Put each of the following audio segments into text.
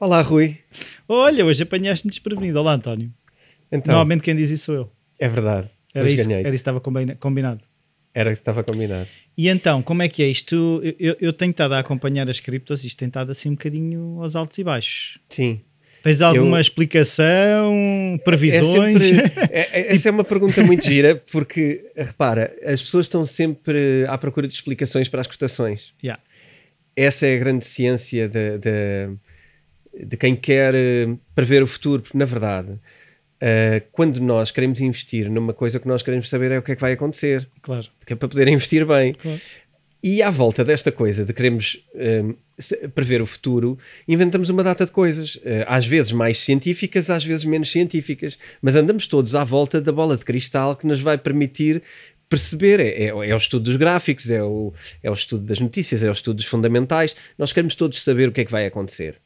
Olá, Rui. Olha, hoje apanhaste-me desprevenido. Olá, António. Então, Normalmente quem diz isso sou eu. é verdade. Era Hoje isso, ganhei. era isso que estava combina- combinado. Era o que estava combinado. E então, como é que é isto? Eu, eu- eu tenho estado a acompanhar as criptos e isto tem estado assim um bocadinho aos altos e baixos. Sim. Tens alguma Eu- explicação? Previsões? É sempre- é- é- essa é uma pergunta muito gira, porque, repara, as pessoas estão sempre à procura de explicações para as cotações. Yeah. Essa é a grande ciência de, de, de quem quer eh, prever o futuro, porque, na verdade, eh, quando nós queremos investir numa coisa, que nós queremos saber é o que é que vai acontecer, Claro. porque é para poder investir bem. Claro. E à volta desta coisa de queremos hum, se- prever o futuro, inventamos uma data de coisas, eh, às vezes mais científicas, às vezes menos científicas, mas andamos todos à volta da bola de cristal que nos vai permitir perceber. É, é- é o estudo dos gráficos, é o, é o estudo das notícias, é o estudo dos fundamentais. Nós queremos todos saber o que é que vai acontecer.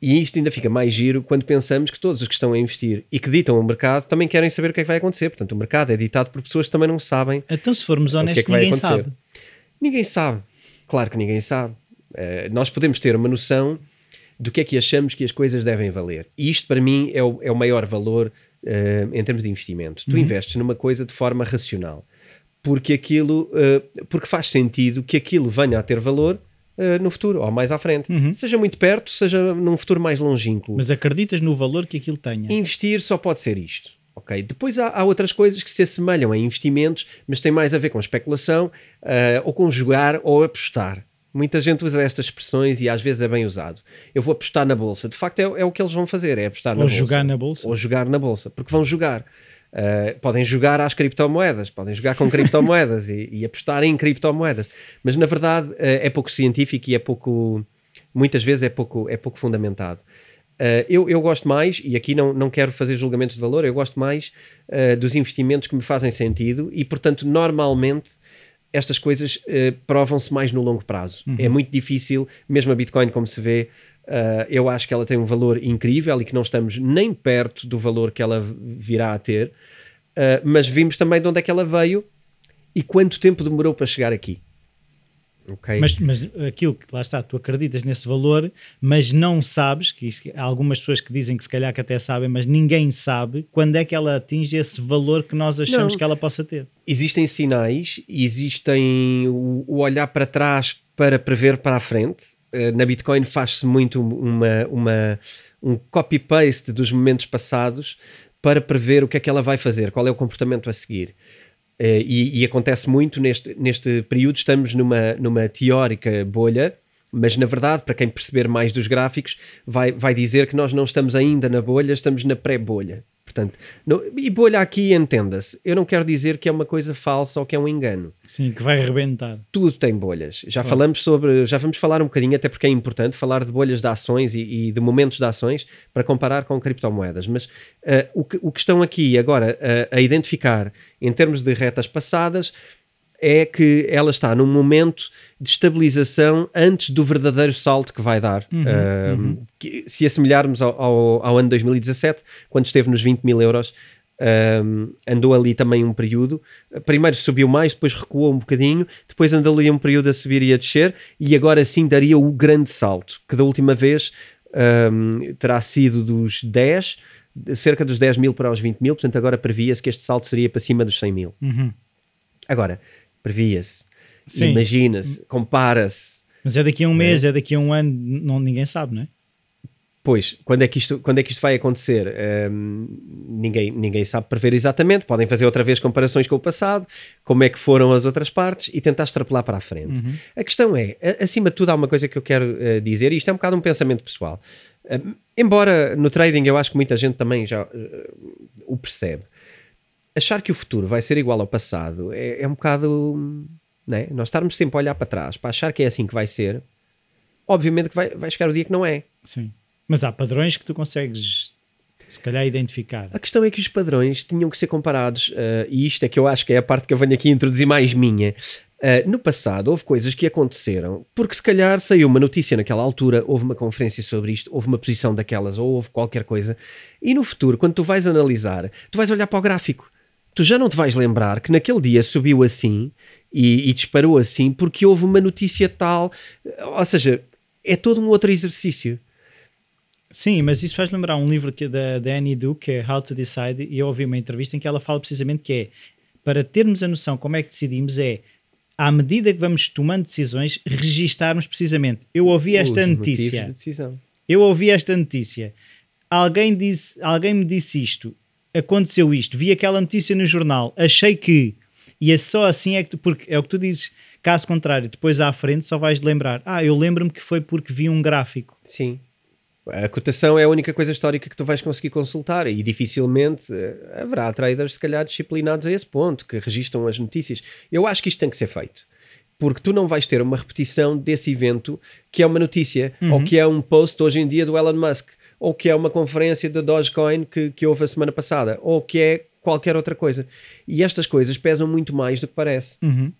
E isto ainda fica mais giro quando pensamos que todos os que estão a investir e que ditam o mercado também querem saber o que é que vai acontecer. Portanto, o mercado é ditado por pessoas que também não sabem Então, se formos que é honestos, que ninguém sabe. Ninguém sabe. Claro que ninguém sabe. Eh, nós podemos ter uma noção do que é que achamos que as coisas devem valer. E isto, para mim, é o, é o maior valor eh, em termos de investimento. Tu Uhum. investes numa coisa de forma racional. Porque aquilo, eh, porque faz sentido que aquilo venha a ter valor eh, no futuro, ou mais à frente. Uhum. Seja muito perto, seja num futuro mais longínquo. Mas acreditas no valor que aquilo tenha? Investir só pode ser isto. ok? Depois há, há outras coisas que se assemelham a investimentos, mas têm mais a ver com especulação, ah, ou com jogar ou apostar. Muita gente usa estas expressões e às vezes é bem usado. Eu vou apostar na bolsa. De facto, é, é o que eles vão fazer: é apostar na Ou bolsa. jogar na bolsa? Ou jogar na bolsa, porque vão jogar. Uh, podem jogar às criptomoedas, podem jogar com criptomoedas e, e apostar em criptomoedas, mas na verdade uh, é pouco científico e é pouco, muitas vezes é pouco, é pouco fundamentado. Uh, eu, eu gosto mais, e aqui não, não quero fazer julgamentos de valor, eu gosto mais dos investimentos que me fazem sentido e, portanto, normalmente estas coisas provam-se mais no longo prazo. Uhum. É muito difícil, mesmo a Bitcoin, como se vê, Uh, eu acho que ela tem um valor incrível e que não estamos nem perto do valor que ela virá a ter, uh, mas vimos também de onde é que ela veio e quanto tempo demorou para chegar aqui. Ok? Mas, mas aquilo que lá está, tu acreditas nesse valor, mas não sabes, que isto- há algumas pessoas que dizem que se calhar que até sabem, mas ninguém sabe quando é que ela atinge esse valor que nós achamos Não. que ela possa ter. Existem sinais, existem o, o olhar para trás para prever para a frente. Uh, na Bitcoin faz-se muito uma, uma, um copy-paste dos momentos passados para prever o que é que ela vai fazer, qual é o comportamento a seguir. Eh, e, e acontece muito neste, neste período, estamos numa, numa teórica bolha, mas na verdade, para quem perceber mais dos gráficos, vai, vai dizer que nós não estamos ainda na bolha, estamos na pré-bolha. Portanto, no- e bolha aqui entenda-se. Eu não quero dizer que é uma coisa falsa ou que é um engano. Sim, que vai rebentar. Tudo tem bolhas. Já Claro. falamos sobre, já vamos falar um bocadinho, até porque é importante falar de bolhas de ações e, e de momentos de ações para comparar com criptomoedas. Mas eh, o, que, o que estão aqui agora eh, a identificar em termos de retas passadas é que ela está num momento de estabilização antes do verdadeiro salto que vai dar. Uhum, uhum. que- se assimilarmos ao, ao, ao ano 2017, quando esteve nos 20 mil euros, um, andou ali também um período. Primeiro subiu mais, depois recuou um bocadinho, depois andou ali um período a subir e a descer, e agora sim daria o grande salto, que da última vez um, terá sido dos 10, de cerca dos 10 mil para os 20 mil, portanto agora previa-se que este salto seria para cima dos 100 mil. Uhum. Agora, previa-se, imagina-se, compara-se. Mas é daqui a um mês, é daqui a um ano, não, ninguém sabe, não é? Pois, quando é que isto, quando é que isto vai acontecer? Hum, ninguém, ninguém sabe prever exatamente. Podem fazer outra vez comparações com o passado, como é que foram as outras partes e tentar extrapolar para a frente. Uhum. A questão é, acima de tudo, há uma coisa que eu quero eh, dizer, e isto é um bocado um pensamento pessoal. Hum, embora no trading eu acho que muita gente também já eh, o percebe, achar que o futuro vai ser igual ao passado é, é um bocado. Né? Nós estarmos sempre a olhar para trás para achar que é assim que vai ser, obviamente que vai, vai chegar o dia que não é. Sim. Mas há padrões que tu consegues Se calhar identificar. A questão é que os padrões tinham que ser comparados, uh, e isto é que eu acho que é a parte que eu venho aqui introduzir mais minha. Uh, no passado houve coisas que aconteceram, porque se calhar saiu uma notícia naquela altura, houve uma conferência sobre isto, houve uma posição daquelas, ou houve qualquer coisa, e no futuro, quando tu vais analisar, tu vais olhar para o gráfico. Tu já não te vais lembrar que naquele dia subiu assim e, e disparou assim porque houve uma notícia tal. Ou seja, é todo um outro exercício. Sim, mas isso faz lembrar um livro que, da, da Annie Duke, que é How to Decide, e eu ouvi uma entrevista em que ela fala precisamente que é para termos a noção como é que decidimos é à medida que vamos tomando decisões, registarmos precisamente. Eu ouvi esta Os notícia. De eu ouvi esta notícia. Alguém, disse, alguém me disse isto. Aconteceu isto. Vi aquela notícia no jornal. Achei que. E é só assim é que tu, porque é o que tu dizes. Caso contrário, depois à frente só vais lembrar. Ah, eu lembro-me que foi porque vi um gráfico. Sim. A cotação é a única coisa histórica que tu vais conseguir consultar e dificilmente uh, haverá traders, se calhar, disciplinados a esse ponto, que registram as notícias. Eu acho que isto tem que ser feito. Porque tu não vais ter uma repetição desse evento que é uma notícia, uhum. ou que é um post hoje em dia do Elon Musk, ou que é uma conferência da Dogecoin que, que houve a semana passada, ou que é qualquer outra coisa. E estas coisas pesam muito mais do que parece. Uhum.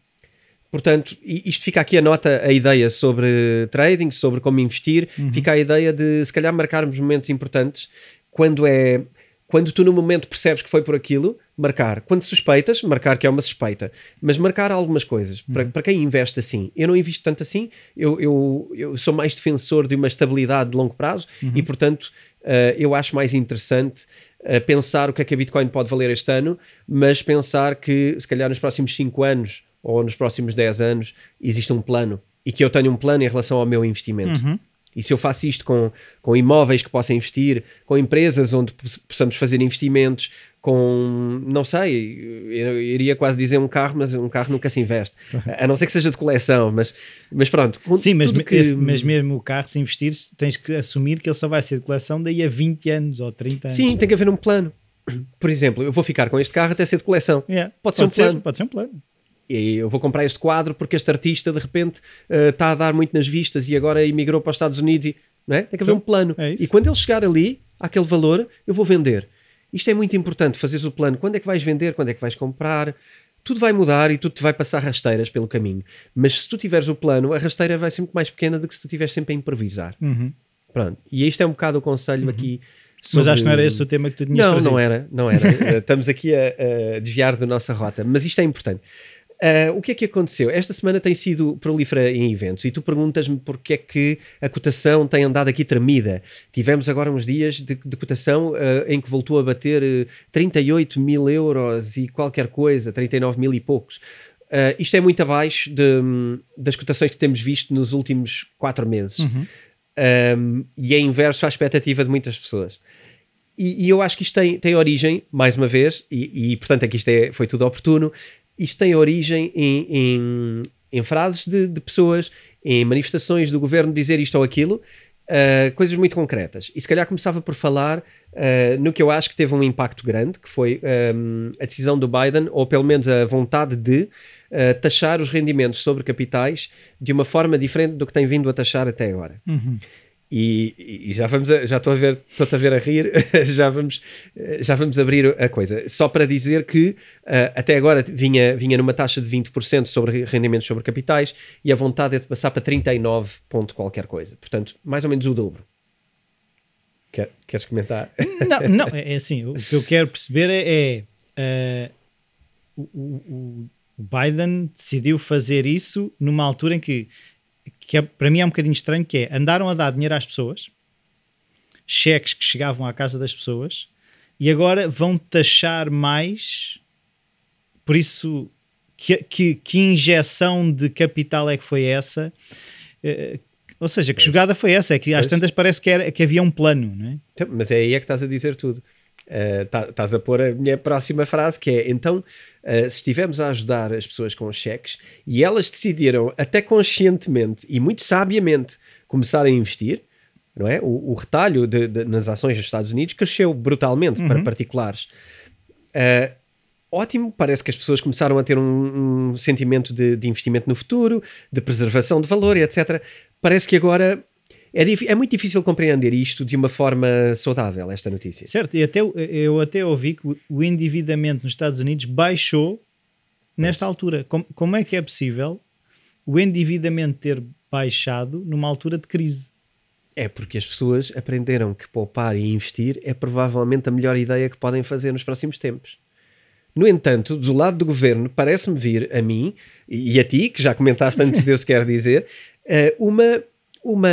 Portanto, isto fica aqui a nota, a ideia sobre trading, sobre como investir, uhum. fica a ideia de se calhar marcarmos momentos importantes quando é quando tu no momento percebes que foi por aquilo, marcar. Quando suspeitas, marcar que é uma suspeita. Mas marcar algumas coisas. Uhum. Para, para quem investe assim, eu não invisto tanto assim, eu, eu, eu sou mais defensor de uma estabilidade de longo prazo uhum. e, portanto, uh, eu acho mais interessante uh, pensar o que é que a Bitcoin pode valer este ano, mas pensar que, se calhar, nos próximos 5 anos ou nos próximos 10 anos existe um plano e que eu tenho um plano em relação ao meu investimento. Uhum. E se eu faço isto com, com imóveis que possa investir, com empresas onde possamos fazer investimentos, com, não sei, eu iria quase dizer um carro, mas um carro nunca se investe. A não ser que seja de coleção, mas, mas pronto. Sim, mas, que... esse, mas mesmo o carro, se investir, tens que assumir que ele só vai ser de coleção daí a 20 anos ou 30 anos. Sim, tem que haver um plano. Por exemplo, eu vou ficar com este carro até ser de coleção. Yeah. Pode, pode, ser um plano. Pode ser um plano e eu vou comprar este quadro porque este artista de repente uh, está a dar muito nas vistas e agora emigrou para os Estados Unidos e não é? tem que haver um plano é e quando ele chegar ali àquele valor eu vou vender isto é muito importante fazeres o plano quando é que vais vender quando é que vais comprar tudo vai mudar e tudo te vai passar rasteiras pelo caminho mas se tu tiveres o plano a rasteira vai ser muito mais pequena do que se tu estiveres sempre a improvisar uhum. pronto e isto é um bocado o conselho uhum. aqui Sobre... Mas acho que não era esse o tema que tu tinhas Não, trazido. não era, não era. Estamos aqui a, a desviar da nossa rota, mas isto é importante. Uh, o que é que aconteceu? Esta semana tem sido prolífera em eventos e tu perguntas-me porque é que a cotação tem andado aqui tremida. Tivemos agora uns dias de, de cotação uh, em que voltou a bater uh, 38 mil euros e qualquer coisa, 39 mil e poucos. Isto é muito abaixo de, das cotações que temos visto nos últimos quatro meses. Uhum. Um, e é inverso à expectativa de muitas pessoas. E, e, eu acho que isto tem, tem origem, mais uma vez, e, e portanto aqui isto é, foi tudo oportuno, isto tem origem em, em, em frases de, de, pessoas, em manifestações do governo dizer isto ou aquilo, uh, coisas muito concretas. E se calhar começava por falar uh, no que eu acho que teve um impacto grande, que foi um, a decisão do Biden, ou pelo menos a vontade de uh, taxar os rendimentos sobre capitais de uma forma diferente do que tem vindo a taxar até agora. Uhum. E, e, já vamos a, já estou a ver estou a ver a rir já vamos já vamos abrir a coisa. Só para dizer que uh, até agora vinha vinha numa taxa de 20% sobre rendimentos sobre capitais e a vontade é de passar para 39 ponto qualquer coisa. Portanto mais ou menos o dobro. Quer, queres comentar? Não não é, é assim o que eu quero perceber é, é uh, o, o Biden decidiu fazer isso numa altura em que que é, para mim é um bocadinho estranho, que é, andaram a dar dinheiro às pessoas, cheques que chegavam à casa das pessoas, e agora vão taxar mais, por isso, que, que, que injeção de capital é que foi essa? Uh, ou seja, que jogada foi essa? É que às tantas parece que, era, que havia um plano, não é? Então, mas é aí é que estás a dizer tudo. Uh, estás a pôr a minha próxima frase, que é, então, uh, se estivermos a ajudar as pessoas com cheques e elas decidiram, até conscientemente e muito sabiamente, começar a investir, não é? O, o retalho de, de, nas ações dos Estados Unidos cresceu brutalmente uhum. para particulares. Uh, ótimo, parece que as pessoas começaram a ter um, um sentimento de, de, investimento no futuro, de preservação de valor e etc. Parece que agora É, é, muito difícil compreender isto de uma forma saudável, esta notícia. Certo, e até, eu até ouvi que o endividamento nos Estados Unidos baixou nesta altura. Como, como é que é possível o endividamento ter baixado numa altura de crise? É porque as pessoas aprenderam que poupar e investir é provavelmente a melhor ideia que podem fazer nos próximos tempos. No entanto, do lado do governo, parece-me vir a mim e a ti, que já comentaste antes de eu sequer dizer, eh, uma, uma,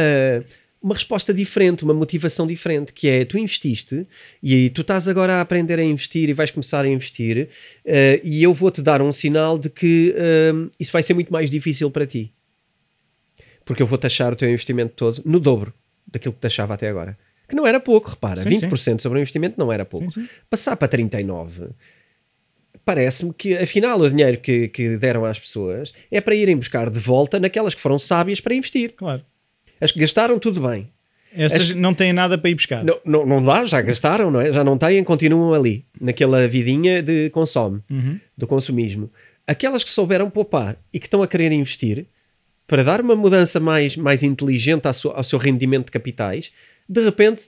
uma resposta diferente, uma motivação diferente, que é tu investiste e tu estás agora a aprender a investir e vais começar a investir uh, e eu vou-te dar um sinal de que uh, isso vai ser muito mais difícil para ti. Porque eu vou taxar o teu investimento todo no dobro daquilo que taxava até agora. Que não era pouco, repara, sim, 20% sim. sobre o investimento não era pouco. Sim, Passar para 39% parece-me que afinal o dinheiro que, que deram às pessoas é para irem buscar de volta naquelas que foram sábias para investir. Claro. As que gastaram, tudo bem. Essas As... não têm nada para ir buscar. Não, não, não dá, já gastaram, não é? Já não têm, continuam ali, naquela vidinha de consome, uhum. do consumismo. Aquelas que souberam poupar e que estão a querer investir para dar uma mudança mais, mais inteligente ao seu, rendimento de capitais, de repente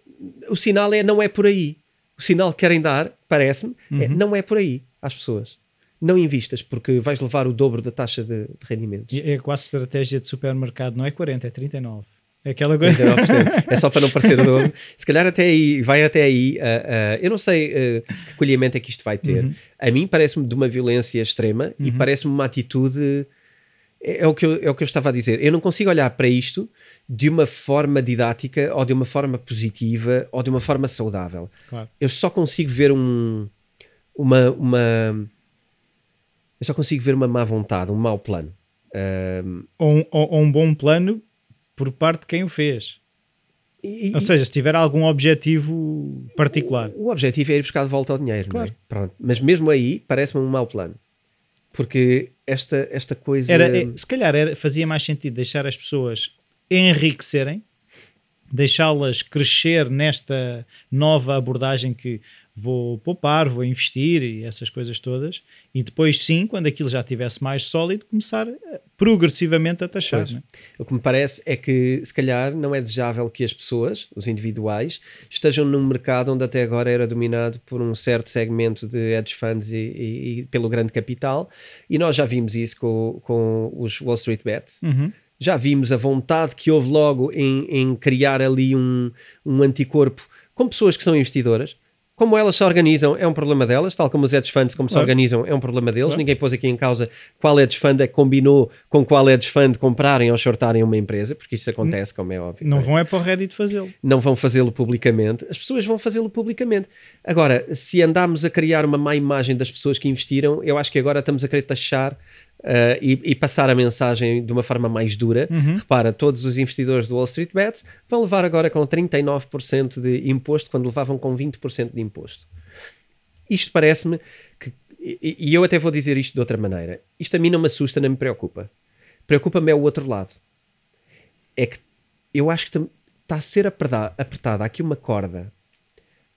o sinal é não é por aí. O sinal que querem dar, parece-me, é, uhum. é, não é por aí às pessoas. Não invistas, porque vais levar o dobro da taxa de, de rendimentos. É quase estratégia de supermercado, não é 40, é 39. É aquela coisa. é só para não parecer o dobro. Se calhar até aí, vai até aí. Uh, uh, eu não sei uh, que colhimento é que isto vai ter. Uhum. A mim parece-me de uma violência extrema uhum. e parece-me uma atitude. É, é, o que eu, é o que eu estava a dizer. Eu não consigo olhar para isto de uma forma didática ou de uma forma positiva ou de uma forma saudável. Claro. Eu só consigo ver um, uma, uma. Eu só consigo ver uma má vontade, um mau plano. Um, ou, um, ou um bom plano por parte de quem o fez. E, ou seja, se tiver algum objetivo particular. O, o objetivo é ir buscar de volta o dinheiro, claro. Pronto. Mas mesmo aí parece-me um mau plano. Porque esta, esta coisa. Era, é, se calhar era, fazia mais sentido deixar as pessoas enriquecerem, deixá-las crescer nesta nova abordagem que vou poupar, vou investir e essas coisas todas, e depois sim, quando aquilo já estivesse mais sólido, começar eh, progressivamente a taxar. Né? O que me parece é que se calhar não é desejável que as pessoas, os individuais, estejam num mercado onde até agora era dominado por um certo segmento de hedge funds e, e, e pelo grande capital, e nós já vimos isso com, com os Wall Street Bets. Uhum já vimos a vontade que houve logo em, em criar ali um, um anticorpo com pessoas que são investidoras como elas se organizam é um problema delas, tal como os hedge funds como claro. se organizam é um problema deles. Claro. Ninguém pôs aqui em causa qual hedge fund é que combinou com qual hedge fund comprarem ou shortarem uma empresa, porque isso acontece, como é óbvio. Não, é? vão é para o Reddit fazê-lo. Não vão fazê-lo publicamente. As pessoas vão fazê-lo publicamente. Agora, se andarmos a criar uma má imagem das pessoas que investiram, eu acho que agora estamos a querer taxar Uh, e, e, passar a mensagem de uma forma mais dura. Uhum. Repara, todos os investidores do Wall Street Bets vão levar agora com 39% de imposto, quando levavam com 20% de imposto. Isto parece-me que, e, e, eu até vou dizer isto de outra maneira, isto a mim não me assusta, nem me preocupa. Preocupa-me é o outro lado. É que eu acho que está a ser apertada, apertada aqui uma corda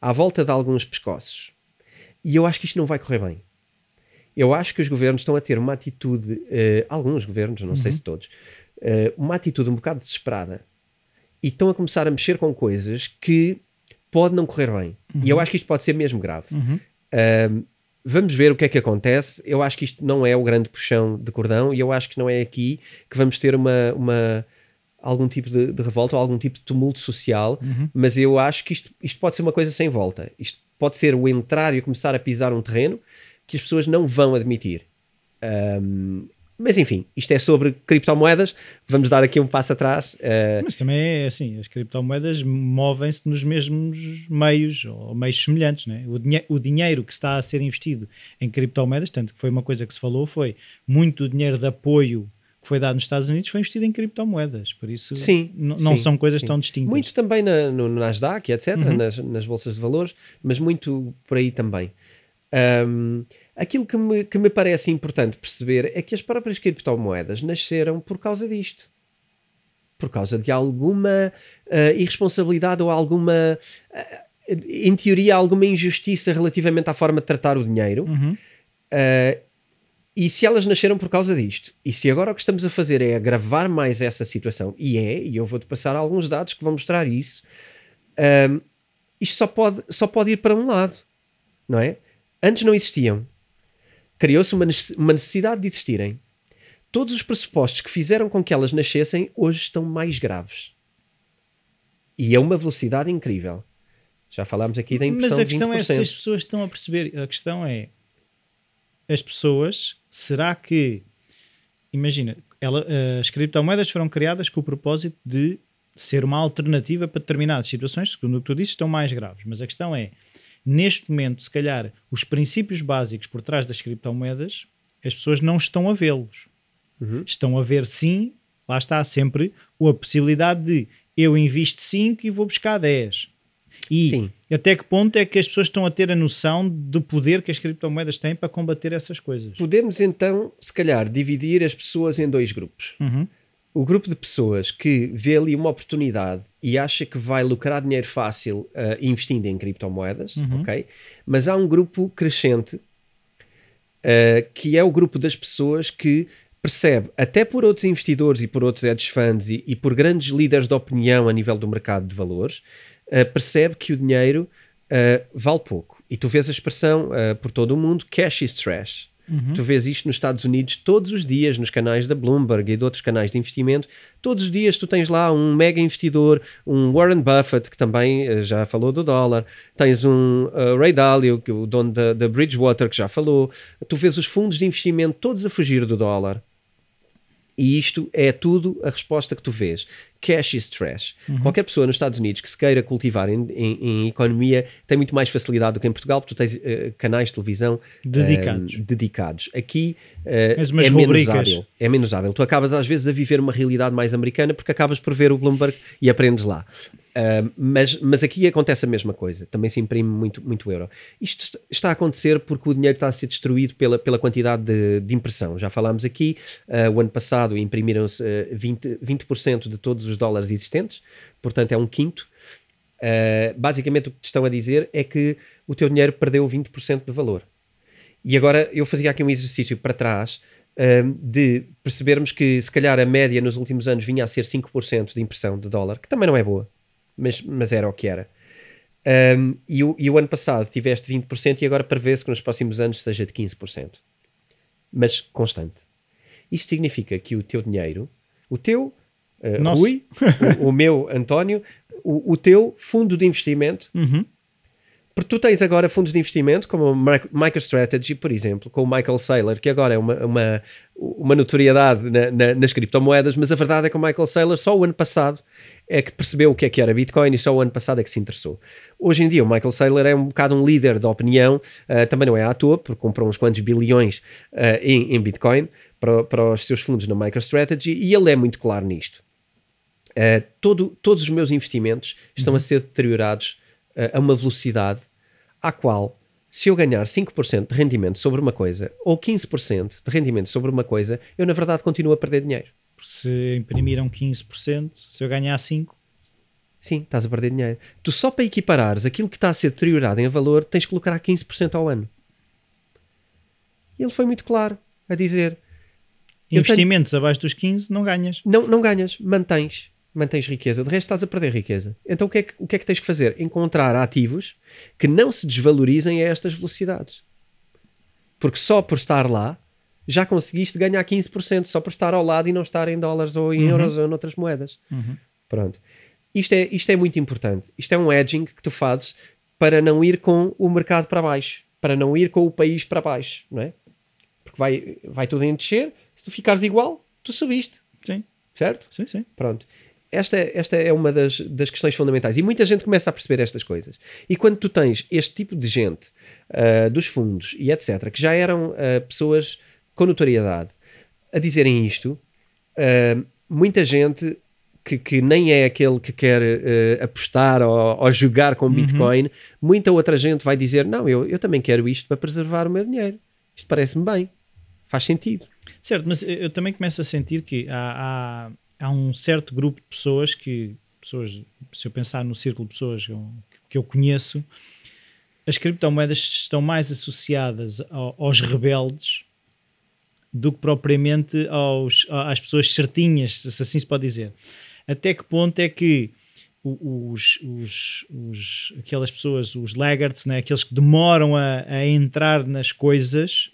à volta de alguns pescoços. E eu acho que isto não vai correr bem eu acho que os governos estão a ter uma atitude, uh, alguns governos, não uhum. sei se todos, uh, uma atitude um bocado desesperada e estão a começar a mexer com coisas que pode não correr bem. Uhum. E eu uhum. acho que isto pode ser mesmo grave. Uhum. Uh, vamos ver o que é que acontece. Eu acho que isto não é o grande puxão de cordão e eu acho que não é aqui que vamos ter uma, uma algum tipo de, de, revolta ou algum tipo de tumulto social, uhum. mas eu acho que isto, isto pode ser uma coisa sem volta. Isto pode ser o entrar e começar a pisar um terreno que as pessoas não vão admitir. Um, mas enfim, isto é sobre criptomoedas. Vamos dar aqui um passo atrás. Uh... Mas também é assim: as criptomoedas movem-se nos mesmos meios ou meios semelhantes. Né? O, dinhe o dinheiro que está a ser investido em criptomoedas, tanto que foi uma coisa que se falou, foi muito dinheiro de apoio que foi dado nos Estados Unidos foi investido em criptomoedas. Por isso, sim, não sim, são coisas sim. tão distintas. Muito também na, no Nasdaq, etc., uhum. nas, nas bolsas de valores, mas muito por aí também. Um, aquilo que me, que me parece importante perceber é que as próprias criptomoedas nasceram por causa disto. Por causa de alguma uh, irresponsabilidade ou alguma, uh, em teoria, alguma injustiça relativamente à forma de tratar o dinheiro. Uhum. Uh, e se elas nasceram por causa disto, e se agora o que estamos a fazer é agravar mais essa situação, e é, e eu vou-te passar alguns dados que vão mostrar isso, um, isto só pode, só pode ir para um lado, não é? Antes não existiam. Criou-se uma necessidade de existirem. Todos os pressupostos que fizeram com que elas nascessem hoje estão mais graves. E a uma velocidade incrível. Já falámos aqui da impressão Mas a questão de 20%. é se as pessoas estão a perceber. A questão é as pessoas, será que imagina, ela, as criptomoedas foram criadas com o propósito de ser uma alternativa para determinadas situações, segundo o que tu disse, estão mais graves. Mas a questão é, neste momento, se calhar, os princípios básicos por trás das criptomoedas, as pessoas não estão a vê-los. Uhum. Estão a ver, sim, lá está sempre a possibilidade de eu invisto 5 e vou buscar 10. E Sim. até que ponto é que as pessoas estão a ter a noção do poder que as criptomoedas têm para combater essas coisas? Podemos então, se calhar, dividir as pessoas em dois grupos. Uhum. O grupo de pessoas que vê ali uma oportunidade e acha que vai lucrar dinheiro fácil uh, investindo em criptomoedas, Uhum. ok? Mas há um grupo crescente uh, que é o grupo das pessoas que percebe, até por outros investidores e por outros hedge funds e, e por grandes líderes de opinião a nível do mercado de valores, uh, percebe que o dinheiro vale pouco. E tu vês a expressão por todo o mundo, cash is trash. Uhum. Tu vês isto nos Estados Unidos todos os dias, nos canais da Bloomberg e de outros canais de investimento. Todos os dias tu tens lá um mega investidor, um Warren Buffett, que também uh, já falou do dólar. Tens um uh, Ray Dalio, que é o dono da, da Bridgewater, que já falou. Tu vês os fundos de investimento todos a fugir do dólar. E isto é tudo a resposta que tu vês. Cash is trash. Uhum. Qualquer pessoa nos Estados Unidos que se queira cultivar em, em, em economia tem muito mais facilidade do que em Portugal, porque tu tens uh, canais de televisão Dedicados. um, dedicados. Aqui uh, é menos hábil. É menos hábil. Tu acabas às vezes a viver uma realidade mais americana porque acabas por ver o Bloomberg e aprendes lá. Uh, mas, mas aqui acontece a mesma coisa. Também se imprime muito, muito euro. Isto está a acontecer porque o dinheiro está a ser destruído pela, pela quantidade de, de impressão. Já falámos aqui, uh, o ano passado imprimiram-se uh, 20%, 20 de todos os dólares existentes, portanto é um quinto. Uh, basicamente o que te estão a dizer é que o teu dinheiro perdeu 20% de valor. E agora eu fazia aqui um exercício para trás um, de percebermos que se calhar a média nos últimos anos vinha a ser 5% de impressão de dólar, que também não é boa, mas, mas era o que era. Um, e, o, e o ano passado tiveste 20% e agora prevê-se que nos próximos anos seja de 15%. Mas constante. Isto significa que o teu dinheiro, o teu uh. Rui, o, o meu António, o, o teu fundo de investimento Uhum. porque tu tens agora fundos de investimento como o Mi- MicroStrategy, por exemplo, com o Michael Saylor, que agora é uma, uma, uma notoriedade na- na- nas criptomoedas, mas a verdade é que o Michael Saylor só o ano passado é que percebeu o que é que era Bitcoin e só o ano passado é que se interessou. Hoje em dia o Michael Saylor é um bocado um líder da opinião, ah, também não é à toa, porque comprou uns quantos bilhões ah, em, em Bitcoin para, para os seus fundos na MicroStrategy e ele é muito claro nisto. Uh, todo- todos os meus investimentos estão a ser deteriorados uh, a uma velocidade à qual, se eu ganhar 5% de rendimento sobre uma coisa ou 15% de rendimento sobre uma coisa, eu na verdade continuo a perder dinheiro. Porque se imprimiram 15%, se eu ganhar 5%, Sim, estás a perder dinheiro. Tu só para equiparares aquilo que está a ser deteriorado em valor, tens que lucrar 15% ao ano. Ele foi muito claro a dizer: investimentos abaixo dos 15% não ganhas. não, não ganhas, mantens. Mantens riqueza, de resto estás a perder riqueza. Então o que, é que, o que é que tens que fazer? Encontrar ativos que não se desvalorizem a estas velocidades. Porque só por estar lá já conseguiste ganhar 15%, só por estar ao lado e não estar em dólares ou em Uhum. euros ou noutras moedas. Uhum. Pronto. Isto é, isto é muito importante. Isto é um edging que tu fazes para não ir com o mercado para baixo, para não ir com o país para baixo, não é? Porque vai, vai tudo em descer, se tu ficares igual, tu subiste, Sim, certo? sim, sim. Pronto. Esta, esta é uma das, das questões fundamentais. E muita gente começa a perceber estas coisas. E quando tu tens este tipo de gente, ah, dos fundos e etc., que já eram ah, pessoas com notoriedade, a dizerem isto, ah, muita gente que, que nem é aquele que quer ah, apostar ou, ou jogar com Uhum. Bitcoin, muita outra gente vai dizer: Não, eu, eu também quero isto para preservar o meu dinheiro. Isto parece-me bem. Faz sentido. Certo, mas eu eu também começo a sentir que há, há, há um certo grupo de pessoas que, pessoas, se eu pensar no círculo de pessoas que eu, que eu conheço, as criptomoedas estão mais associadas ao- aos rebeldes do que propriamente aos, às pessoas certinhas, se assim se pode dizer. Até que ponto é que os, os, os, aquelas pessoas, os laggards, né, aqueles que demoram a, a, entrar nas coisas,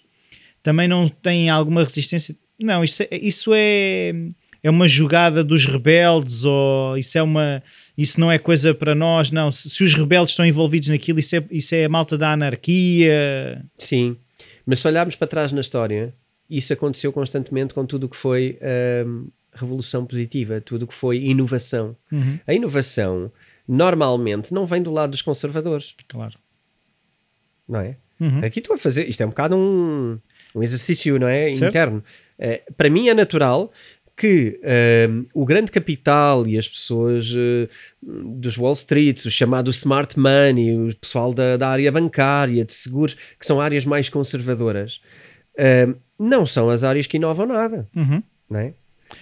também não têm alguma resistência. Não, isso é, isso é, é uma jogada dos rebeldes, ou isso é uma. Isso não é coisa para nós, não. Se, se os rebeldes estão envolvidos naquilo, isso é, isso é a malta da anarquia. Sim, mas se olharmos para trás na história, isso aconteceu constantemente com tudo o que foi hum, revolução positiva, tudo o que foi inovação. Uhum. A inovação normalmente não vem do lado dos conservadores. Claro. Não é? Uhum. Aqui estou a fazer, isto é um bocado um, um exercício, não é? Certo. Interno. Uh, para mim é natural que uh, o grande capital e as pessoas uh, dos Wall Street, o chamado smart money, o pessoal da, da área bancária, de seguros, que são áreas mais conservadoras, não são as áreas que inovam nada, Uhum. não é?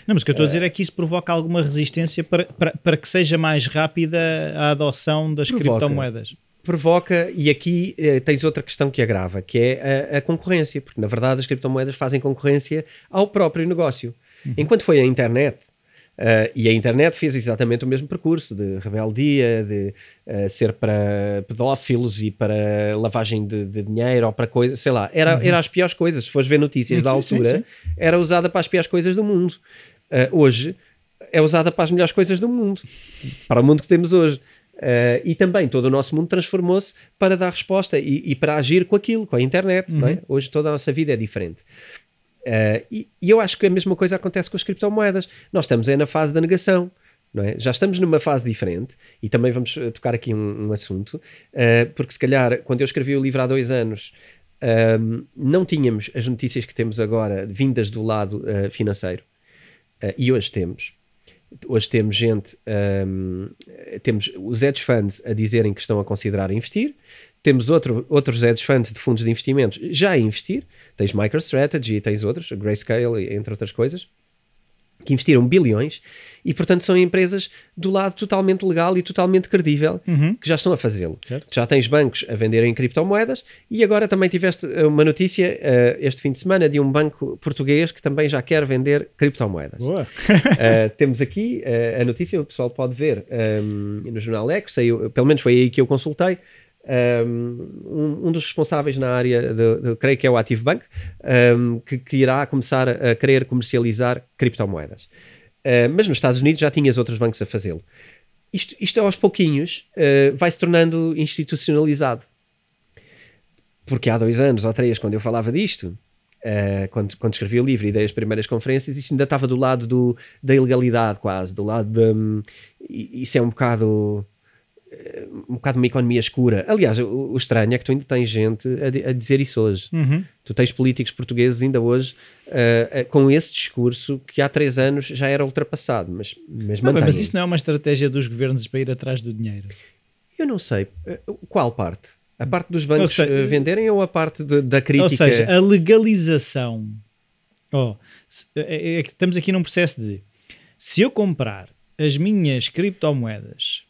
Não, mas o que eu estou a dizer é que isso provoca alguma resistência para, para, para que seja mais rápida a adoção das Provoca. criptomoedas. provoca, e aqui eh, tens outra questão que agrava, que é a, a concorrência, porque na verdade as criptomoedas fazem concorrência ao próprio negócio. Enquanto foi a internet, eh, e a internet fez exatamente o mesmo percurso de rebeldia, de eh, ser para pedófilos e para lavagem de, de dinheiro ou para coisas, sei lá, era, era as piores coisas. Se fores ver notícias da Sim, sim, altura, sim. era usada para as piores coisas do mundo. Eh, hoje é usada para as melhores coisas do mundo, para o mundo que temos hoje. Eh, e também todo o nosso mundo transformou-se para dar resposta e, e para agir com aquilo, com a internet. não é? Hoje toda a nossa vida é diferente. Eh, e, e eu acho que a mesma coisa acontece com as criptomoedas. Nós estamos é na fase da negação. Não é? Já estamos numa fase diferente e também vamos eh, tocar aqui um, um assunto, eh, porque se calhar quando eu escrevi o livro há dois anos ehm, não tínhamos as notícias que temos agora vindas do lado eh, financeiro e hoje temos. Hoje temos gente, ehm, temos os hedge funds a dizerem que estão a considerar investir, temos outro, outros hedge funds de fundos de investimentos já a investir, tens MicroStrategy, tens outros, Grayscale, entre outras coisas, que investiram bilhões e, portanto, são empresas do lado totalmente legal e totalmente credível Uhum. que já estão a fazê-lo. Já tens bancos a venderem criptomoedas e agora também tiveste eh, uma notícia eh, este fim de semana de um banco português que também já quer vender criptomoedas. Boa. Uh, temos aqui uh, a notícia, o pessoal pode ver um, no Jornal Eco, saiu, pelo menos foi aí que eu consultei. Um, um dos responsáveis na área, de, de- creio que é o Active Bank, um, que, que irá começar a, querer comercializar criptomoedas. Uh, mas nos Estados Unidos já tinhas outros bancos a fazê-lo. Isto, isto aos pouquinhos uh, vai se tornando institucionalizado. Porque há dois anos ou três, quando eu falava disto, Uh, quando, quando escrevi o livro e dei as primeiras conferências, isso ainda estava do lado do, da ilegalidade, quase, do lado de. i- isso é um bocado. Um bocado uma economia escura. Aliás, o, o estranho é que tu ainda tens gente a, a dizer isso hoje. Uhum. Tu tens políticos portugueses ainda hoje eh, eh, com esse discurso que há três anos já era ultrapassado, mas, mas Não, mantém. mas isso não é uma estratégia dos governos para ir atrás do dinheiro. Eu não sei. eh, qual parte? A parte dos bancos venderem ou a parte de- da crítica? Ou seja, a legalização. Oh, é- é que estamos aqui num processo de se eu comprar as minhas criptomoedas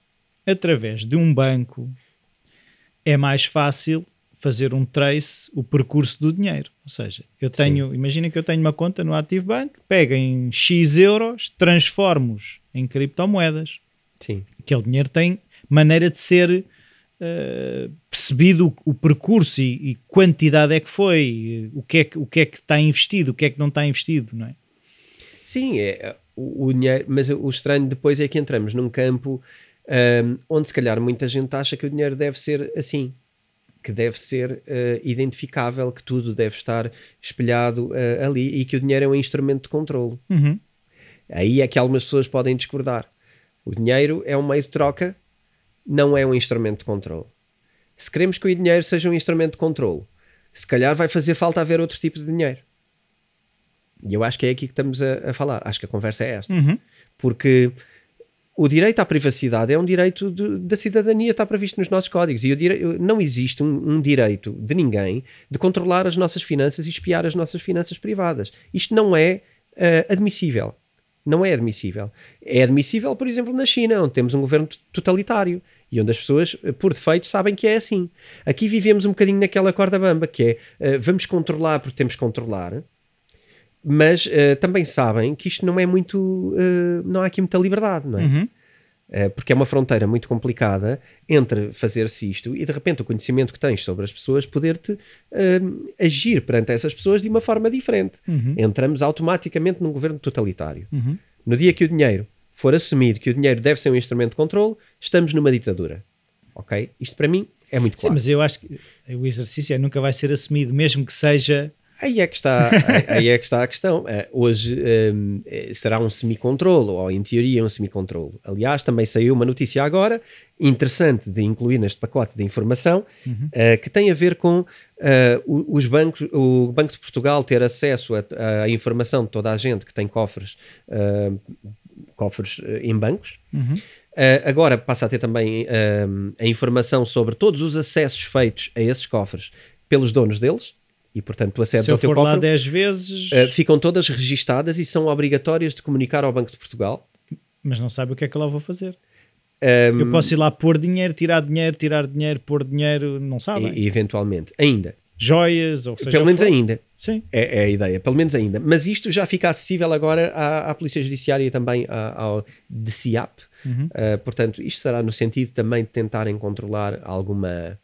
através de um banco, é mais fácil fazer um trace, o percurso do dinheiro. Ou seja, eu tenho, imagina que eu tenho uma conta no Active Bank, pego em X euros, transformo-os em criptomoedas. Sim. Aquele dinheiro tem maneira de ser eh, percebido o, o percurso e, e quantidade é que foi, o que é que, o que é que está investido, o que é que não está investido, não é? Sim, é, o, o dinheiro, mas o estranho depois é que entramos num campo ahm, onde se calhar muita gente acha que o dinheiro deve ser assim, que deve ser ah, identificável, que tudo deve estar espelhado ah, ali e que o dinheiro é um instrumento de controle. Uhum. Aí é que algumas pessoas podem discordar. O dinheiro é um meio de troca, não é um instrumento de controle. Se queremos que o dinheiro seja um instrumento de controle, se calhar vai fazer falta haver outro tipo de dinheiro. E eu acho que é aqui que estamos a, a falar. Acho que a conversa é esta. Uhum. Porque o direito à privacidade é um direito de- da cidadania, está previsto nos nossos códigos. E não existe um, um direito de ninguém de controlar as nossas finanças e espiar as nossas finanças privadas. Isto não é ah, admissível. Não é admissível. É admissível, por exemplo, na China, onde temos um governo totalitário e onde as pessoas, eh, por defeito, sabem que é assim. Aqui vivemos um bocadinho naquela corda bamba, que é eh, vamos controlar porque temos que controlar, mas uh, também sabem que isto não é muito. Uh, não há aqui muita liberdade, não é? Uhum. Uh, porque é uma fronteira muito complicada entre fazer-se isto e de repente o conhecimento que tens sobre as pessoas poder-te agir perante essas pessoas de uma forma diferente. Uhum. Entramos automaticamente num governo totalitário. Uhum. No dia que o dinheiro for assumido que o dinheiro deve ser um instrumento de controle, estamos numa ditadura. Ok? Isto para mim é muito Sim, claro. mas eu acho que o exercício é, nunca vai ser assumido, mesmo que seja. Aí é que está, aí é que está a questão. Uh, hoje um, será um semicontrolo, ou em teoria um semicontrolo. Aliás, também saiu uma notícia agora, interessante de incluir neste pacote de informação, Uhum. uh, que tem a ver com uh, os bancos, o Banco de Portugal ter acesso à informação de toda a gente que tem cofres, uh, cofres em bancos. Uhum. agora passa a ter também a informação sobre todos os acessos feitos a esses cofres pelos donos deles e portanto tu acedes Se eu ao teu for cofre, lá 10 vezes, uh, ficam todas registadas e são obrigatórias de comunicar ao Banco de Portugal. mas não sabe o que é que lá vou fazer. Um, Eu posso ir lá pôr dinheiro, tirar dinheiro, tirar dinheiro, pôr dinheiro, não sabem. e, eventualmente, ainda, Joias, ou seja. pelo menos for. ainda, Sim. é, é a ideia, pelo menos ainda. Mas isto já fica acessível agora à, à Polícia Judiciária e também à- ao DCIAP. Uhum. Uh, portanto, isto será no sentido também de tentarem controlar alguma.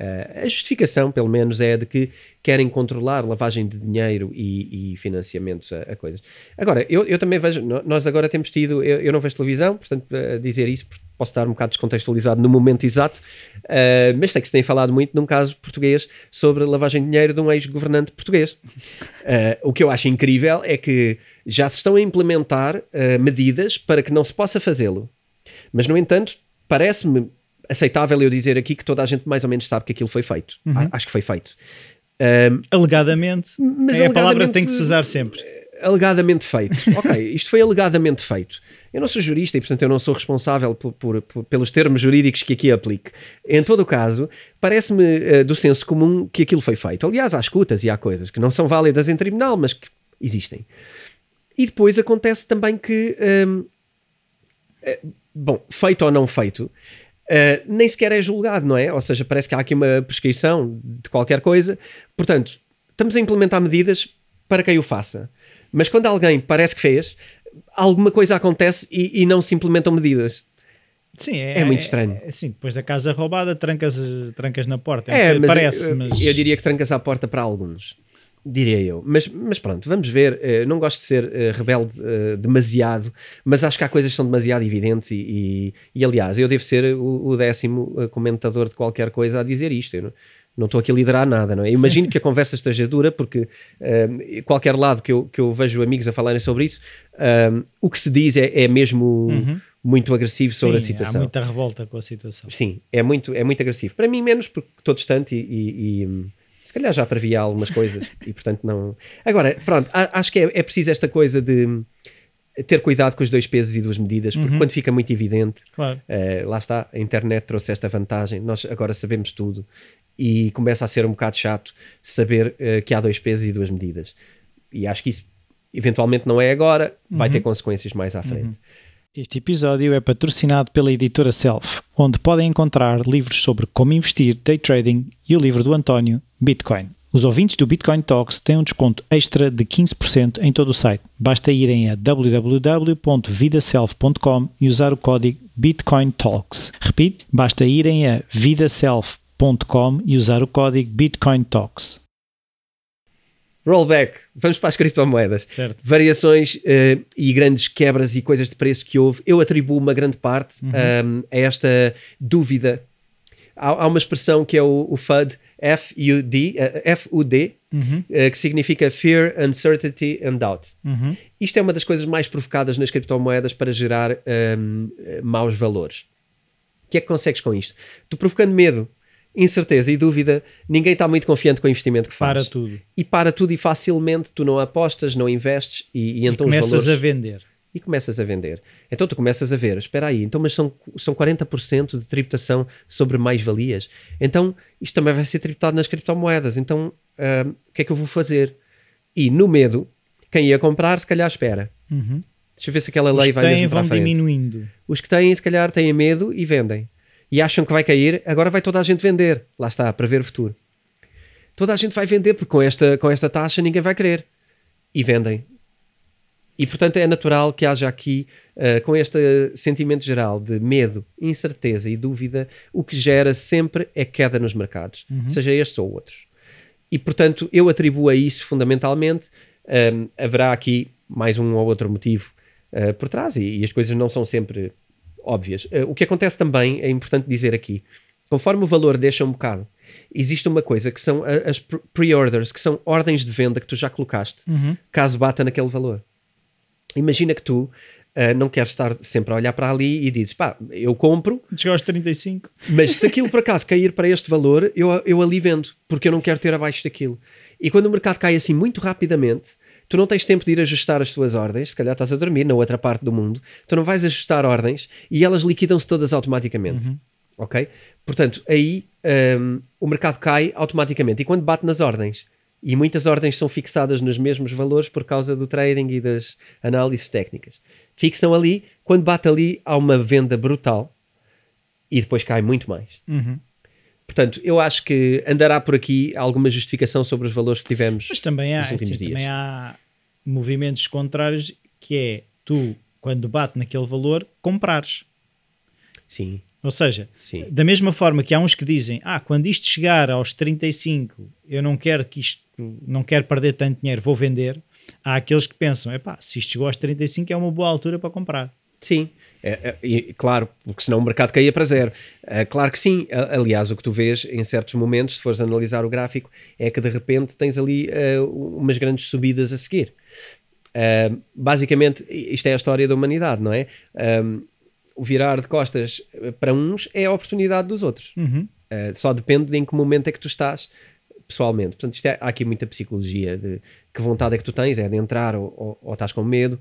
Uh, a justificação, pelo menos, é de que querem controlar lavagem de dinheiro e, e financiamentos a, a coisas. Agora, eu, eu também vejo, nós agora temos tido, eu, eu não vejo televisão, portanto, a dizer isso posso estar um bocado descontextualizado no momento exato, uh, mas sei que se tem falado muito num caso português sobre lavagem de dinheiro de um ex-governante português. Uh, o que eu acho incrível é que já se estão a implementar uh, medidas para que não se possa fazê-lo. Mas, no entanto, parece-me aceitável eu dizer aqui que toda a gente mais ou menos sabe que aquilo foi feito. Uhum. A- Acho que foi feito. Um, Alegadamente. mas é a palavra que alegadamente- tem que se usar sempre. Alegadamente feito. ok, isto foi alegadamente feito. Eu não sou jurista e, portanto, eu não sou responsável por- por- por- pelos termos jurídicos que aqui aplique. Em todo o caso, parece-me eh, do senso comum que aquilo foi feito. Aliás, há escutas e há coisas que não são válidas em tribunal, mas que existem. E depois acontece também que, hum, eh, bom, feito ou não feito, eh, nem sequer é julgado, não é? Ou seja, parece que há aqui uma prescrição de qualquer coisa. Portanto, estamos a implementar medidas para quem o faça. Mas quando alguém parece que fez, alguma coisa acontece e, e não se implementam medidas. Sim, é, É muito estranho. é- sim, depois da casa roubada, trancas, trancas na porta. É, que mas parece, eu, mas. eu diria que trancas à porta para alguns. Diria eu. Mas, mas pronto, vamos ver. Eh, não gosto de ser eh, rebelde eh, demasiado, mas acho que há coisas que são demasiado evidentes e, e, e, aliás, eu devo ser o, o décimo comentador de qualquer coisa a dizer isto. Eu não, não estou aqui a liderar nada, não é? Imagino que a conversa esteja dura, porque eh, qualquer lado que eu, que eu vejo amigos a falarem sobre isso, eh, o que se diz é, é mesmo Uhum. muito agressivo sobre Sim, a situação. Há muita revolta com a situação. Sim, é muito, é muito agressivo. Para mim, menos porque estou distante e, e- se calhar já previa algumas coisas e, portanto, não. Agora, pronto, acho que é, é preciso esta coisa de ter cuidado com os dois pesos e duas medidas, porque Uhum. quando fica muito evidente, Claro. eh, lá está, a internet trouxe esta vantagem, nós agora sabemos tudo e começa a ser um bocado chato saber eh, que há dois pesos e duas medidas. E acho que isso, eventualmente, não é agora, vai Uhum. ter consequências mais à frente. Este episódio é patrocinado pela editora Self, onde podem encontrar livros sobre como investir, day trading e o livro do António, Bitcoin. Os ouvintes do Bitcoin Talks têm um desconto extra de 15% em todo o site. Basta irem a www.vidaself.com e usar o código Bitcoin Talks. Repito, basta irem a vidaself.com e usar o código Bitcoin Talks. Rollback, vamos para as criptomoedas. Certo. variações eh, e grandes quebras e coisas de preço que houve, eu atribuo uma grande parte Uhum. um, a esta dúvida. Há, há uma expressão que é o, o FUD, F-U-D, eh, F-U-D, Uhum, eh, que significa Fear, Uncertainty and Doubt. uhum, Isto é uma das coisas mais provocadas nas criptomoedas para gerar um, eh, maus valores. O que é que consegues com isto? Tu provocando medo, incerteza e dúvida, ninguém está muito confiante com o investimento que faz. Para tudo. E para tudo e facilmente, tu não apostas, não investes e, e então os Começas valores a vender. e começas a vender. Então tu começas a ver, espera aí, então mas são, são 40% de tributação sobre mais-valias. Então isto também vai ser tributado nas criptomoedas. Então ah, o que é que eu vou fazer? E no medo, quem ia comprar se calhar espera. Uhum. Deixa eu ver se aquela Os lei que vai têm mesmo para a vão frente. diminuindo. Os que têm se calhar têm medo e vendem. E acham que vai cair, agora vai toda a gente vender. Lá está, para ver o futuro. Toda a gente vai vender porque com esta, com esta taxa ninguém vai querer. e vendem. E portanto é natural que haja aqui, uh, com este sentimento geral de medo, incerteza e dúvida, o que gera sempre é queda nos mercados, uhum. seja estes ou outros. E portanto eu atribuo a isso fundamentalmente. Um, haverá aqui mais um ou outro motivo uh, por trás e, e, as coisas não são sempre óbvias. Uh, o que acontece também, é importante dizer aqui, conforme o valor deixa um bocado, existe uma coisa que são as pre-orders, que são ordens de venda que tu já colocaste, uhum. caso bata naquele valor. Imagina que tu uh, não queres estar sempre a olhar para ali e dizes, pá, eu compro. Chegou aos 35. Mas se aquilo por acaso cair para este valor, eu, eu ali vendo, porque eu não quero ter abaixo daquilo. E quando o mercado cai assim muito rapidamente, tu não tens tempo de ir ajustar as tuas ordens, se calhar estás a dormir na outra parte do mundo, tu não vais ajustar ordens e elas liquidam-se todas automaticamente. Uhum. Ok? Portanto, aí um, o mercado cai automaticamente. E quando bate nas ordens, e muitas ordens são fixadas nos mesmos valores por causa do trading e das análises técnicas. Fixam ali, quando bate ali, há uma venda brutal e depois cai muito mais. Uhum. Portanto, eu acho que andará por aqui alguma justificação sobre os valores que tivemos. Mas também há, assim, também há movimentos contrários que é tu, quando bate naquele valor, comprares. Sim. Ou seja, Sim. da mesma forma que há uns que dizem, ah, quando isto chegar aos 35, eu não quero que isto, não quero perder tanto dinheiro, vou vender. Há aqueles que pensam, epá, se isto chegou aos 35 é uma boa altura para comprar. Sim, é, é, claro, porque senão o mercado caía para zero. É, claro que sim. Aliás, o que tu vês em certos momentos, se fores analisar o gráfico, é que de repente tens ali uh, umas grandes subidas a seguir. Uh, basicamente, isto é a história da humanidade, não é? Um, o virar de costas para uns é a oportunidade dos outros. Uhum. Uh, só depende de em que momento é que tu estás pessoalmente. Portanto, é, há aqui muita psicologia de que vontade é que tu tens, é de entrar ou, ou, ou estás com medo.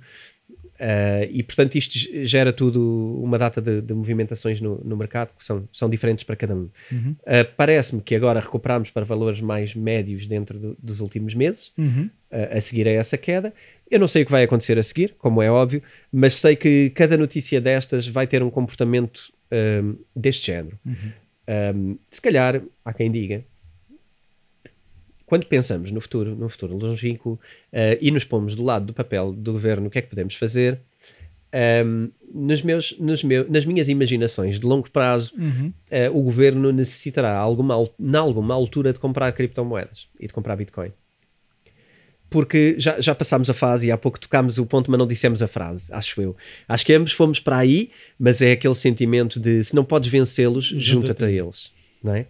Uh, e portanto isto gera tudo uma data de, de movimentações no, no, mercado que são, são diferentes para cada um. Uhum. Uh, Parece-me que agora recuperamos para valores mais médios dentro do, dos últimos meses, uhum. uh, a seguir a essa queda. Eu não sei o que vai acontecer a seguir, como é óbvio, mas sei que cada notícia destas vai ter um comportamento um, deste género. Uhum. Um, se calhar, há quem diga, quando pensamos no futuro, no futuro longínquo, uh, e nos pomos do lado do papel do governo, o que é que podemos fazer? Um, nos meus, nos meus, nas minhas imaginações de longo prazo, uhum. uh, o governo necessitará, alguma, na alguma altura, de comprar criptomoedas e de comprar Bitcoin porque já, já passámos a fase e há pouco tocámos o ponto, mas não dissemos a frase, acho eu. Acho que ambos fomos para aí, mas é aquele sentimento de se não podes vencê-los, junta-te a eles, não é?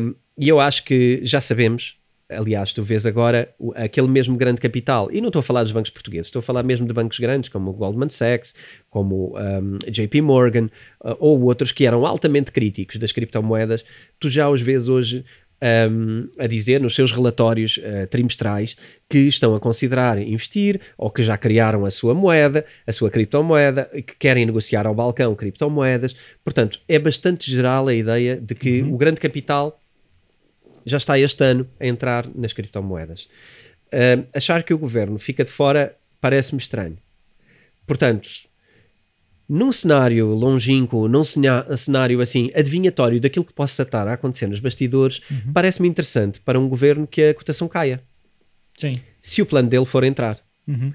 Um, e eu acho que já sabemos, aliás, tu vês agora aquele mesmo grande capital, e não estou a falar dos bancos portugueses, estou a falar mesmo de bancos grandes como o Goldman Sachs, como um, JP Morgan, uh, ou outros que eram altamente críticos das criptomoedas, tu já os vês hoje um, a dizer nos seus relatórios uh, trimestrais que estão a considerar investir ou que já criaram a sua moeda, a sua criptomoeda, que querem negociar ao balcão criptomoedas. Portanto, é bastante geral a ideia de que uhum. o grande capital já está este ano a entrar nas criptomoedas. Uh, achar que o governo fica de fora parece-me estranho. Portanto, num cenário longínquo, num cenário assim adivinhatório daquilo que possa estar a acontecer nos bastidores, uhum. parece-me interessante para um governo que a cotação caia. Sim. Se o plano dele for entrar. Uhum.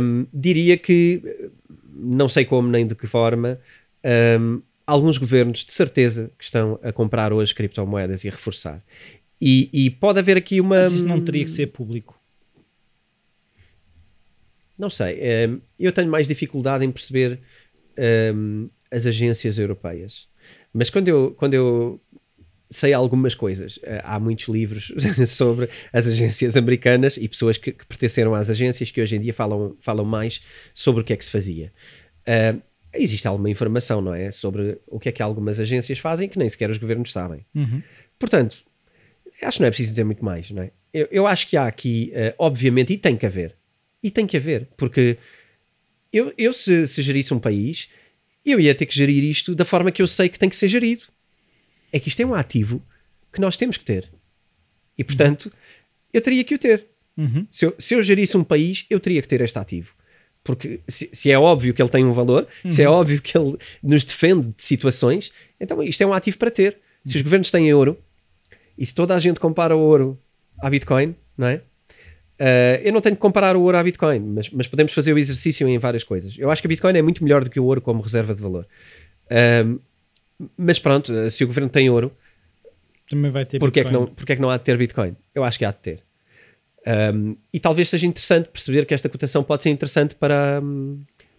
Um, diria que, não sei como nem de que forma, um, alguns governos de certeza que estão a comprar hoje criptomoedas e a reforçar. E, e pode haver aqui uma. Mas isso não teria que ser público. Não sei. Um, eu tenho mais dificuldade em perceber um, as agências europeias. Mas quando eu, quando eu sei algumas coisas, uh, há muitos livros sobre as agências americanas e pessoas que, que, pertenceram às agências que hoje em dia falam, falam mais sobre o que é que se fazia. Uh, existe alguma informação, não é? Sobre o que é que algumas agências fazem que nem sequer os governos sabem. Uhum. Portanto, acho que não é preciso dizer muito mais, não é? Eu, eu acho que há aqui, uh, obviamente, e tem que haver, e tem que haver, porque eu, eu se, se gerisse um país, eu ia ter que gerir isto da forma que eu sei que tem que ser gerido. É que isto é um ativo que nós temos que ter. E, portanto, eu teria que o ter. Uhum. Se, eu, se eu gerisse um país, eu teria que ter este ativo. Porque se, se é óbvio que ele tem um valor, uhum. se é uhum. óbvio que ele nos defende de situações, então isto é um ativo para ter. Se os uhum. governos têm ouro, e se toda a gente compara o ouro à Bitcoin, não é? Uh, eu não tenho que comparar o ouro à Bitcoin, mas, mas, podemos fazer o exercício em várias coisas. Eu acho que a Bitcoin é muito melhor do que o ouro como reserva de valor. Uh, mas pronto, se o governo tem ouro, também vai ter porque Bitcoin. É que não, porque é que não há de ter Bitcoin? Eu acho que há de ter. Um, e talvez seja interessante perceber que esta cotação pode ser interessante para,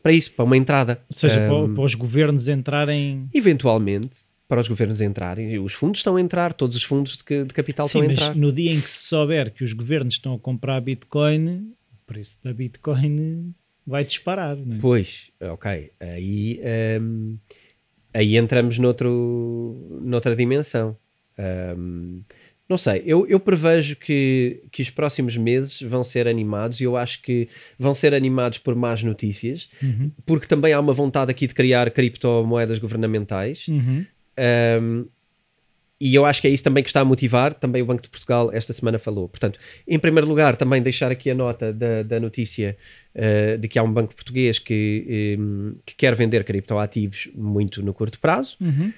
para isso, para uma entrada. Ou seja, um, para, os governos entrarem. Eventualmente, para os governos entrarem. Os fundos estão a entrar, todos os fundos de, de capital Sim, estão a entrar. Mas no dia em que se souber que os governos estão a comprar Bitcoin, o preço da Bitcoin vai disparar. Não é? Pois, ok. Aí, um, aí entramos noutro, noutra dimensão. Um, não sei, eu, eu prevejo que, que os próximos meses vão ser animados e eu acho que vão ser animados por más notícias, uhum. porque também há uma vontade aqui de criar criptomoedas governamentais. Uhum. Um, e eu acho que é isso também que está a motivar. Também o Banco de Portugal esta semana falou. Portanto, em primeiro lugar, também deixar aqui a nota da, da notícia uh, de que há um banco português que, um, que quer vender criptoativos muito no curto prazo. Uhum.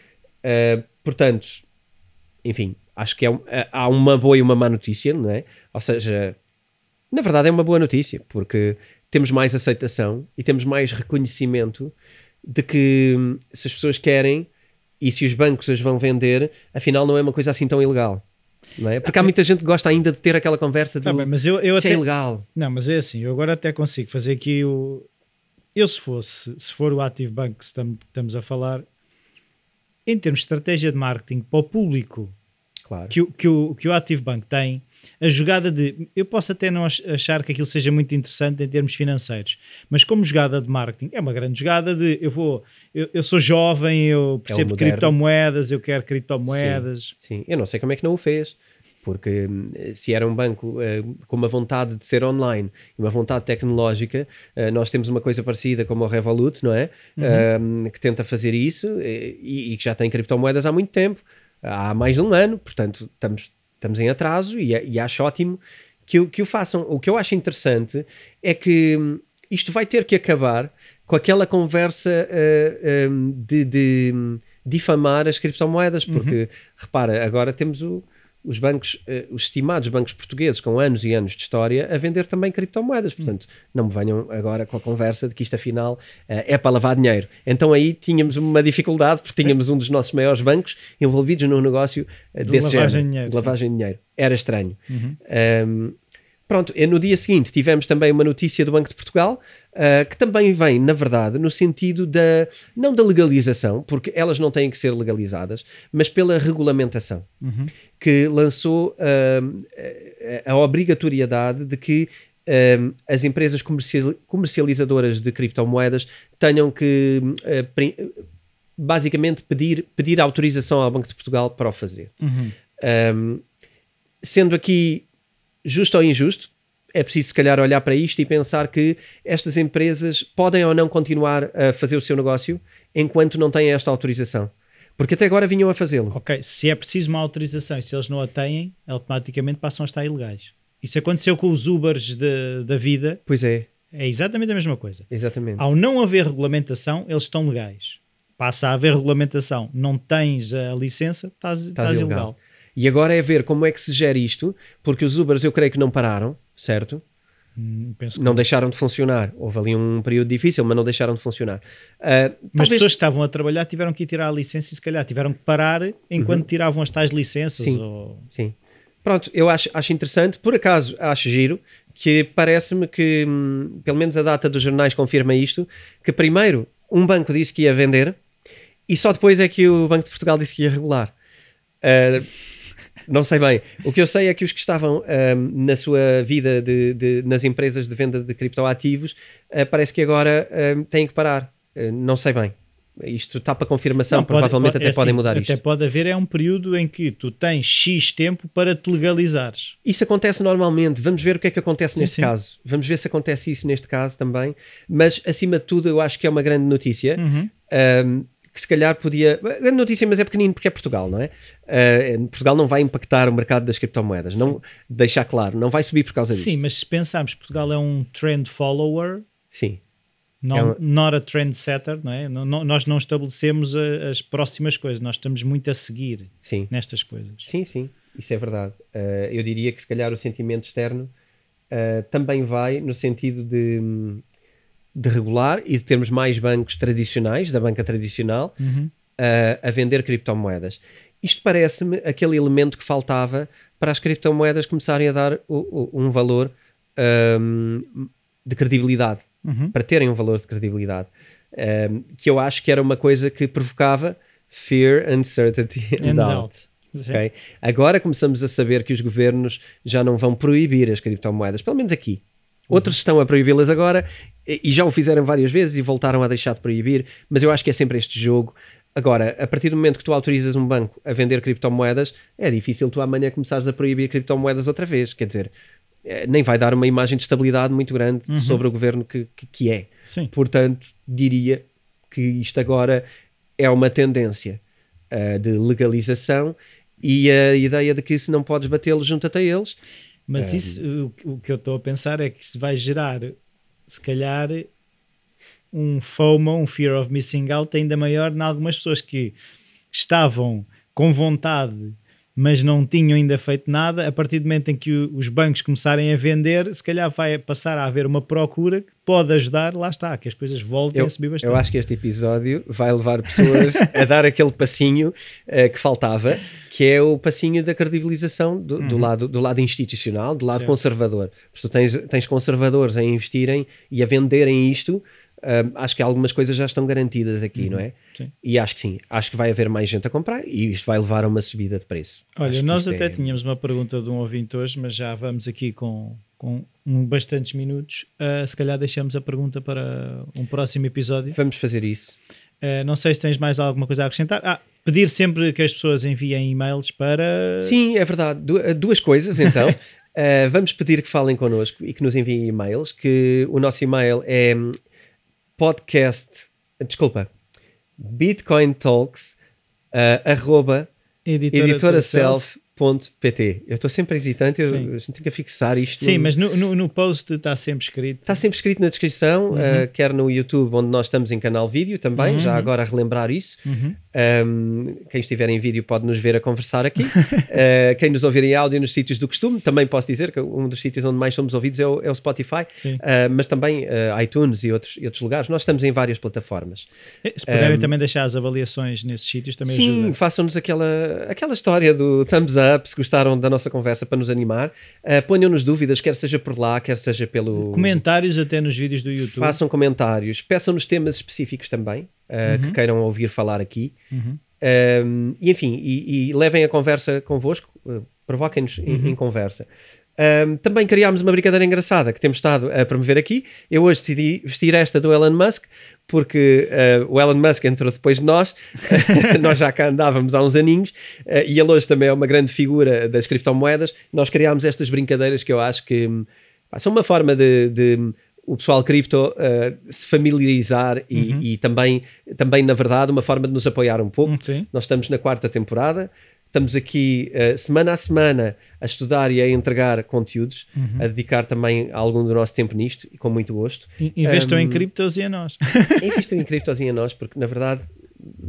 Uh, portanto, enfim, acho que é, é, há uma boa e uma má notícia, não é? Ou seja, na verdade é uma boa notícia, porque temos mais aceitação e temos mais reconhecimento de que hum, se as pessoas querem e se os bancos as vão vender, afinal não é uma coisa assim tão ilegal. Não é? Porque há muita gente que gosta ainda de ter aquela conversa de tá bem, mas eu, eu é até... é ilegal. Não, mas é assim, eu agora até consigo fazer aqui o. Eu, se fosse, se for o Active Bank que estamos a falar, em termos de estratégia de marketing para o público claro. que, o, que, o, que o Active Bank tem, a jogada de. Eu posso até não achar que aquilo seja muito interessante em termos financeiros, mas como jogada de marketing, é uma grande jogada de eu vou. Eu, eu sou jovem, eu é percebo é criptomoedas, eu quero criptomoedas. Sim, sim, eu não sei como é que não o fez porque hum, se era um banco uh, com uma vontade de ser online e uma vontade tecnológica, uh, nós temos uma coisa parecida como o Revolut, não é? Uhum. Uh, que tenta fazer isso e, e, que já tem criptomoedas há muito tempo, há mais de um ano, portanto estamos, estamos em atraso e, e acho ótimo que, o, que o façam. O que eu acho interessante é que hum, isto vai ter que acabar com aquela conversa um, de, de hum, difamar as criptomoedas, porque uhum. repara, agora temos o os bancos, uh, os estimados bancos portugueses com anos e anos de história a vender também criptomoedas. Portanto, não me venham agora com a conversa de que isto afinal uh, é para lavar dinheiro. Então aí tínhamos uma dificuldade porque tínhamos sim. um dos nossos maiores bancos envolvidos num negócio desse de lavagem género, de dinheiro, de lavagem de dinheiro. Era estranho. Uhum. Um, pronto, no dia seguinte tivemos também uma notícia do Banco de Portugal uh, que também vem, na verdade, no sentido da, não da legalização, porque elas não têm que ser legalizadas, mas pela regulamentação, uhum. que lançou uh, a obrigatoriedade de que uh, as empresas comercial, comercializadoras de criptomoedas tenham que basicamente pedir, pedir autorização ao Banco de Portugal para o fazer. Uhum. Um, sendo aqui justo ou injusto, é preciso se calhar olhar para isto e pensar que estas empresas podem ou não continuar a fazer o seu negócio enquanto não têm esta autorização. Porque até agora vinham a fazê-lo. Ok, se é preciso uma autorização e se eles não a têm, automaticamente passam a estar ilegais. Isso aconteceu com os Ubers de, da vida. Pois é. É exatamente a mesma coisa. Exatamente. Ao não haver regulamentação, eles estão legais. Passa a haver regulamentação, não tens a licença, estás, estás, estás ilegal. ilegal. E agora é ver como é que se gera isto, porque os Ubers eu creio que não pararam, certo? Hum, não que... deixaram de funcionar. Houve ali um período difícil, mas não deixaram de funcionar. Uh, mas talvez... pessoas que estavam a trabalhar tiveram que ir tirar a licença e se calhar tiveram que parar enquanto uhum. tiravam as tais licenças. Sim, ou... sim. Pronto, eu acho, acho interessante. Por acaso, acho giro que parece-me que, hum, pelo menos a data dos jornais confirma isto, que primeiro um banco disse que ia vender e só depois é que o Banco de Portugal disse que ia regular. Uh, não sei bem. O que eu sei é que os que estavam um, na sua vida de, de, nas empresas de venda de criptoativos uh, parece que agora um, têm que parar. Uh, não sei bem. Isto está para confirmação, não, provavelmente pode, até é podem assim, mudar até isto. Até pode haver, é um período em que tu tens X tempo para te legalizares. Isso acontece normalmente, vamos ver o que é que acontece sim, neste sim. caso. Vamos ver se acontece isso neste caso também. Mas, acima de tudo, eu acho que é uma grande notícia. Uhum. Um, que se calhar podia. A notícia, mas é pequenino porque é Portugal, não é? Uh, Portugal não vai impactar o mercado das criptomoedas, Sim. não deixar claro, não vai subir por causa disso. Sim, mas se pensarmos que Portugal é um trend follower. Sim. Não, é um... Not a trendsetter, não é? Não, não, nós não estabelecemos a, as próximas coisas, nós estamos muito a seguir sim. nestas coisas. Sim, sim, isso é verdade. Uh, eu diria que se calhar o sentimento externo uh, também vai no sentido de, de regular e de termos mais bancos tradicionais, da banca tradicional, Uhum. uh, a vender criptomoedas. Isto parece-me aquele elemento que faltava para as criptomoedas começarem a dar o- o- um valor um, de credibilidade, Uhum. para terem um valor de credibilidade, um, que eu acho que era uma coisa que provocava fear, uncertainty and, And doubt. doubt. Sim. ok? Agora começamos a saber que os governos já não vão proibir as criptomoedas, pelo menos aqui. Outros estão a proibi-las agora e já o fizeram várias vezes e voltaram a deixar de proibir, mas eu acho que é sempre este jogo. Agora, a partir do momento que tu autorizas um banco a vender criptomoedas, é difícil tu amanhã começares a proibir criptomoedas outra vez. Quer dizer, eh, nem vai dar uma imagem de estabilidade muito grande Uhum. sobre o governo que, que, que é. Sim. Portanto, diria que isto agora é uma tendência ah, de legalização e a ideia de que se não podes batê-los, junta-te a eles. Mas É. isso, o, o que eu estou a pensar é que se vai gerar, se calhar, um FOMO, um Fear of Missing Out ainda maior em algumas pessoas que estavam com vontade, mas não tinham ainda feito nada. A partir do momento em que os bancos começarem a vender, se calhar vai passar a haver uma procura que pode ajudar, lá está, que as coisas voltem Eu, a subir bastante. eu acho que este episódio vai levar pessoas a dar aquele passinho ah, que faltava, que é o passinho da credibilização do, do Uhum. lado, do lado institucional, do lado Certo. conservador. Se tu tens, tens conservadores a investirem e a venderem isto, ah, acho que algumas coisas já estão garantidas aqui, Uhum. não é? Sim. E acho que sim, acho que vai haver mais gente a comprar e isto vai levar a uma subida de preço. Olha, nós até é- tínhamos uma pergunta de um ouvinte hoje, mas já vamos aqui com, com um bastantes minutos. Ah, se calhar deixamos a pergunta para um próximo episódio. Vamos fazer isso. Ah, não sei se tens mais alguma coisa a acrescentar. Ah, pedir sempre que as pessoas enviem e-mails para. Sim, é verdade. Du- eh, duas coisas então. Uh, vamos pedir que falem connosco e que nos enviem e-mails, que o nosso e-mail é hum, podcast, desculpa, bitcointalks uh, arroba Editora, Self. editoraself.pt. Eu estou sempre hesitante, eu, Sim. a gente tem que fixar isto. Sim, no- mas no, no, no post está sempre escrito. Está sempre escrito na descrição, Uhum. uh, quer no YouTube, onde nós estamos em canal vídeo também, Uhum. já agora a relembrar isso. Uhum. Um, quem estiver em vídeo pode nos ver a conversar aqui. Uh, quem nos ouvir em áudio nos sítios do costume, também posso dizer que um dos sítios onde mais somos ouvidos é o, é o Spotify, Sim. uh, mas também iTunes e outros, e outros lugares. Nós estamos em várias plataformas. Se puderem Um, também deixar as avaliações nesses sítios, também Sim, ajuda. façam-nos aquela, aquela história do thumbs up, se gostaram da nossa conversa para nos animar. Uh, Ponham-nos dúvidas, quer seja por lá, quer seja pelo. Comentários até nos vídeos do YouTube. Façam comentários, peçam-nos temas específicos também, uh, que Uhum. queiram ouvir falar aqui. Uhum. Um, e enfim, e, e levem a conversa convosco, uh, provoquem-nos em- Uhum. em, conversa. Um, também criámos uma brincadeira engraçada que temos estado a promover aqui. Eu hoje decidi vestir esta do Elon Musk, porque uh, o Elon Musk entrou depois de nós, nós já cá andávamos há uns aninhos, uh, e ele hoje também é uma grande figura das criptomoedas. Nós criámos estas brincadeiras que eu acho que pá, são uma forma de, de o pessoal cripto uh, se familiarizar e, Uhum. e também, também, na verdade, uma forma de nos apoiar um pouco. Sim. Nós estamos na quarta temporada, estamos aqui uh, semana a semana a estudar e a entregar conteúdos, Uhum. a dedicar também algum do nosso tempo nisto e com muito gosto. In- Investam em Um, criptos e a nós. Invistam em criptos e a nós, porque na verdade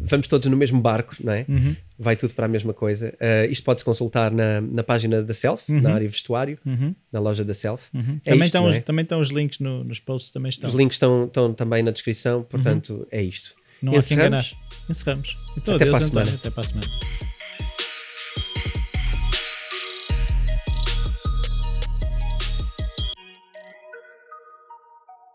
vamos todos no mesmo barco, não é? Uhum. Vai tudo para a mesma coisa. Uh, isto pode-se consultar na, na página da Self, Uhum. na área vestuário, Uhum. na loja da Self. Uhum. É também, isto, estão os, é? também estão os links no- nos posts, também estão. Os links estão, estão também na descrição, portanto é isto. Não há que Encerramos? enganar. Encerramos. Então, Até adeus, para. Até para a semana.